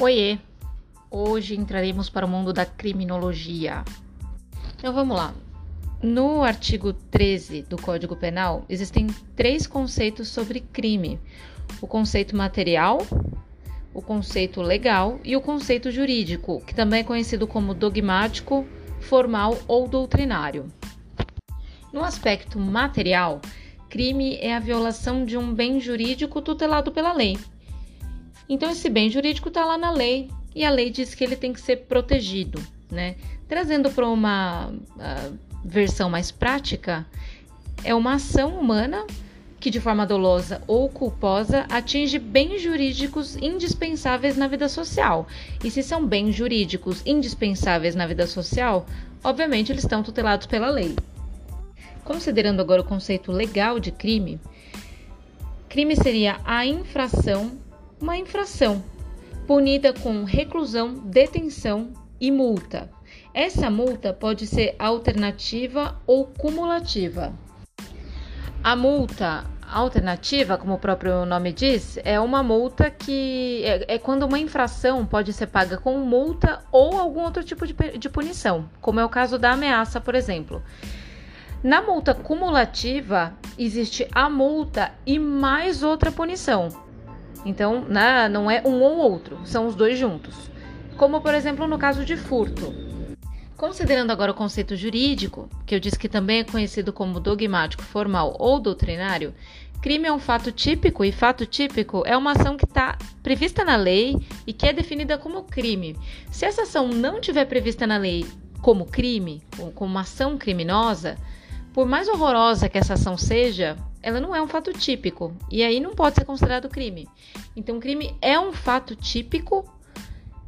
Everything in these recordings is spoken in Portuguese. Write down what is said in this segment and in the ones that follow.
Oiê! Hoje entraremos para o mundo da criminologia. Então vamos lá. No artigo 13 do Código Penal existem três conceitos sobre crime: o conceito material, o conceito legal e o conceito jurídico, que também é conhecido como dogmático, formal ou doutrinário. No aspecto material, crime é a violação de um bem jurídico tutelado pela lei então, esse bem jurídico está lá na lei e a lei diz que ele tem que ser protegido, né? Trazendo para uma uh, versão mais prática, é uma ação humana que, de forma dolosa ou culposa, atinge bens jurídicos indispensáveis na vida social. E se são bens jurídicos indispensáveis na vida social, obviamente eles estão tutelados pela lei. Considerando agora o conceito legal de crime, crime seria a infração uma infração, punida com reclusão, detenção e multa. Essa multa pode ser alternativa ou cumulativa. A multa alternativa, como o próprio nome diz, é uma multa que é, é, quando uma infração pode ser paga com multa ou algum outro tipo de, de punição, como é o caso da ameaça, por exemplo. Na multa cumulativa, existe a multa e mais outra punição, então, né, não é um ou outro, são os dois juntos. Como, por exemplo, no caso de furto. Considerando agora o conceito jurídico, que eu disse que também é conhecido como dogmático, formal ou doutrinário, crime é um fato típico e fato típico é uma ação que está prevista na lei e que é definida como crime. Se essa ação não tiver prevista na lei como crime, como uma ação criminosa, por mais horrorosa que essa ação seja, ela não é um fato típico e aí não pode ser considerado crime. Então, crime é um fato típico,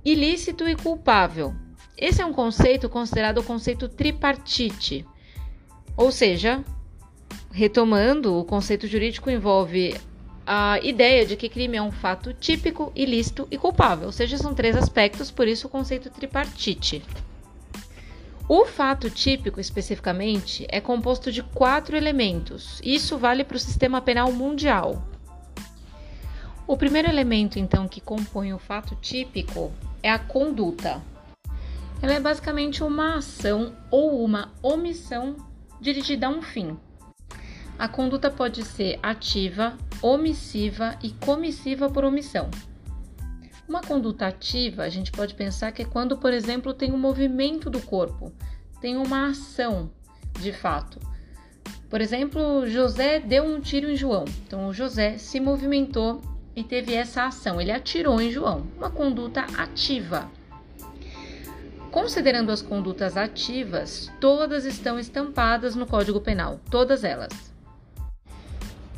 ilícito e culpável. Esse é um conceito considerado o conceito tripartite. Ou seja, retomando, o conceito jurídico envolve a ideia de que crime é um fato típico, ilícito e culpável. Ou seja, são três aspectos, por isso o conceito tripartite. O fato típico, especificamente, é composto de quatro elementos. Isso vale para o sistema penal mundial. O primeiro elemento, então, que compõe o fato típico é a conduta. Ela é basicamente uma ação ou uma omissão dirigida a um fim. A conduta pode ser ativa, omissiva e comissiva por omissão. Uma conduta ativa, a gente pode pensar que é quando, por exemplo, tem um movimento do corpo, tem uma ação de fato. Por exemplo, José deu um tiro em João. Então, o José se movimentou e teve essa ação. Ele atirou em João, uma conduta ativa. Considerando as condutas ativas, todas estão estampadas no Código Penal, todas elas.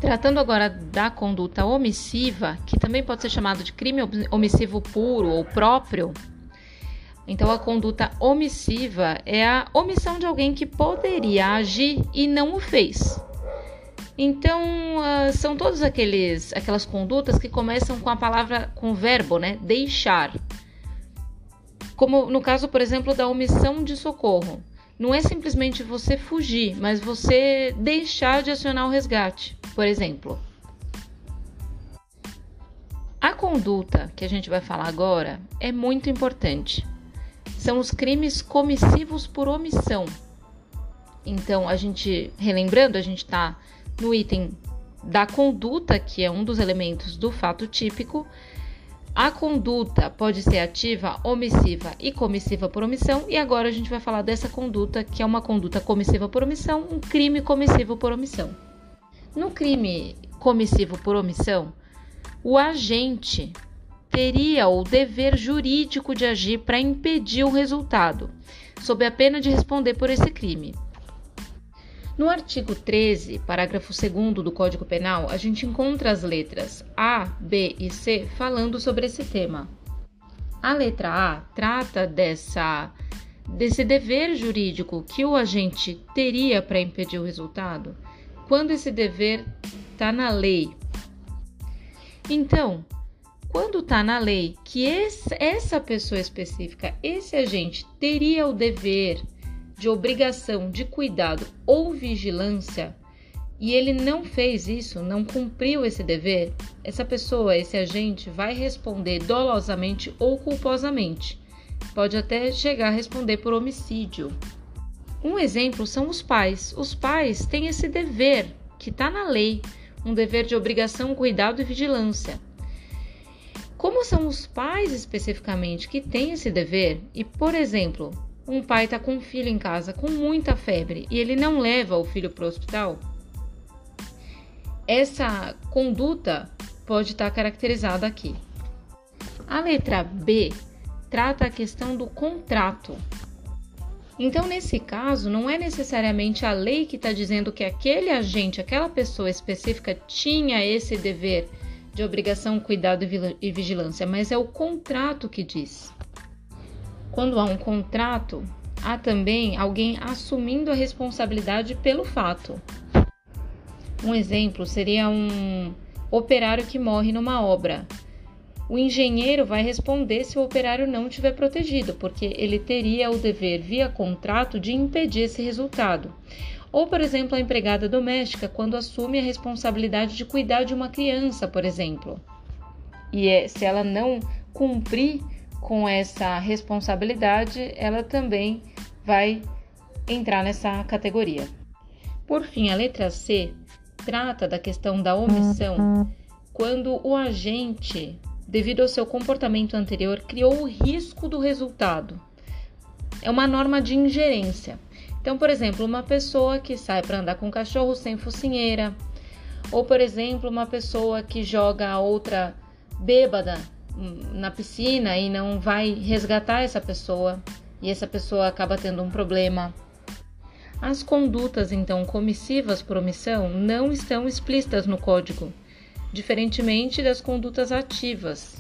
Tratando agora da conduta omissiva, que também pode ser chamado de crime omissivo puro ou próprio, então a conduta omissiva é a omissão de alguém que poderia agir e não o fez. Então uh, são todas aqueles aquelas condutas que começam com a palavra com o verbo, né? Deixar. Como no caso, por exemplo, da omissão de socorro. Não é simplesmente você fugir, mas você deixar de acionar o resgate por exemplo. A conduta que a gente vai falar agora é muito importante. São os crimes comissivos por omissão. Então, a gente, relembrando, a gente está no item da conduta, que é um dos elementos do fato típico. A conduta pode ser ativa, omissiva e comissiva por omissão, e agora a gente vai falar dessa conduta, que é uma conduta comissiva por omissão, um crime comissivo por omissão. No crime comissivo por omissão, o agente teria o dever jurídico de agir para impedir o resultado, sob a pena de responder por esse crime. No artigo 13, parágrafo 2 do Código Penal, a gente encontra as letras A, B e C falando sobre esse tema. A letra A trata dessa desse dever jurídico que o agente teria para impedir o resultado quando esse dever está na lei. Então, quando está na lei que esse, essa pessoa específica, esse agente, teria o dever de obrigação de cuidado ou vigilância e ele não fez isso, não cumpriu esse dever, essa pessoa, esse agente, vai responder dolosamente ou culposamente. Pode até chegar a responder por homicídio. Um exemplo são os pais. Os pais têm esse dever que está na lei, um dever de obrigação, cuidado e vigilância. Como são os pais especificamente que têm esse dever? E, por exemplo, um pai está com um filho em casa com muita febre e ele não leva o filho para o hospital, essa conduta pode estar caracterizada aqui. A letra B trata a questão do contrato. Então, nesse caso, não é necessariamente a lei que está dizendo que aquele agente, aquela pessoa específica tinha esse dever de obrigação, cuidado e vigilância, mas é o contrato que diz. Quando há um contrato, há também alguém assumindo a responsabilidade pelo fato. Um exemplo seria um operário que morre numa obra. O engenheiro vai responder se o operário não estiver protegido, porque ele teria o dever, via contrato, de impedir esse resultado. Ou, por exemplo, a empregada doméstica, quando assume a responsabilidade de cuidar de uma criança, por exemplo. E é, se ela não cumprir com essa responsabilidade, ela também vai entrar nessa categoria. Por fim, a letra C trata da questão da omissão quando o agente, devido ao seu comportamento anterior, criou o risco do resultado. É uma norma de ingerência. Então, por exemplo, uma pessoa que sai para andar com um cachorro sem focinheira, ou por exemplo, uma pessoa que joga a outra bêbada na piscina e não vai resgatar essa pessoa e essa pessoa acaba tendo um problema. As condutas, então, comissivas por omissão não estão explícitas no código, diferentemente das condutas ativas.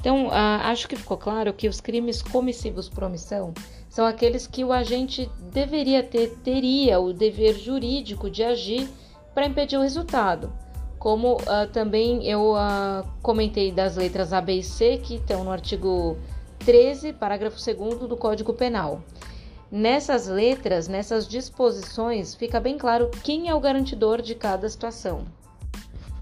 Então, acho que ficou claro que os crimes comissivos por omissão são aqueles que o agente deveria ter, teria o dever jurídico de agir para impedir o resultado como uh, também eu uh, comentei das letras A, B e C, que estão no artigo 13, parágrafo 2 do Código Penal. Nessas letras, nessas disposições, fica bem claro quem é o garantidor de cada situação.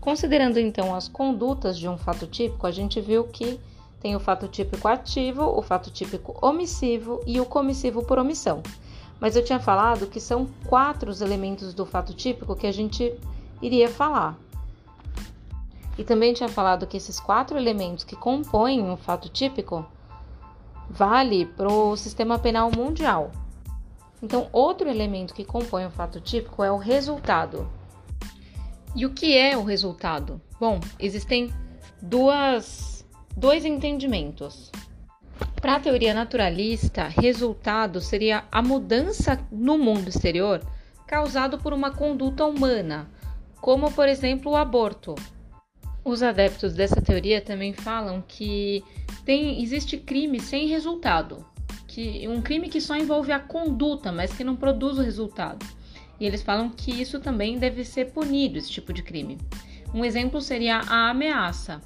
Considerando então as condutas de um fato típico, a gente viu que tem o fato típico ativo, o fato típico omissivo e o comissivo por omissão. Mas eu tinha falado que são quatro os elementos do fato típico que a gente iria falar. E também tinha falado que esses quatro elementos que compõem o fato típico vale para o sistema penal mundial. Então, outro elemento que compõe o fato típico é o resultado. E o que é o resultado? Bom, existem duas, dois entendimentos. Para a teoria naturalista, resultado seria a mudança no mundo exterior causado por uma conduta humana, como por exemplo o aborto, os adeptos dessa teoria também falam que tem, existe crime sem resultado, que um crime que só envolve a conduta, mas que não produz o resultado. E eles falam que isso também deve ser punido, esse tipo de crime. Um exemplo seria a ameaça.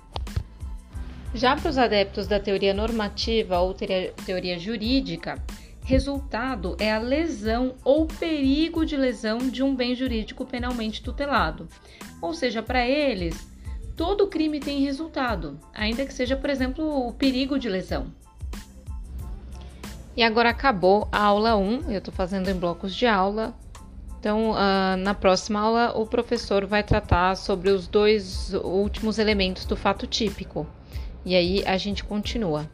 Já para os adeptos da teoria normativa ou teoria jurídica, resultado é a lesão ou perigo de lesão de um bem jurídico penalmente tutelado. Ou seja, para eles, todo crime tem resultado, ainda que seja, por exemplo, o perigo de lesão. E agora acabou a aula 1, eu estou fazendo em blocos de aula. Então, uh, na próxima aula, o professor vai tratar sobre os dois últimos elementos do fato típico. E aí a gente continua.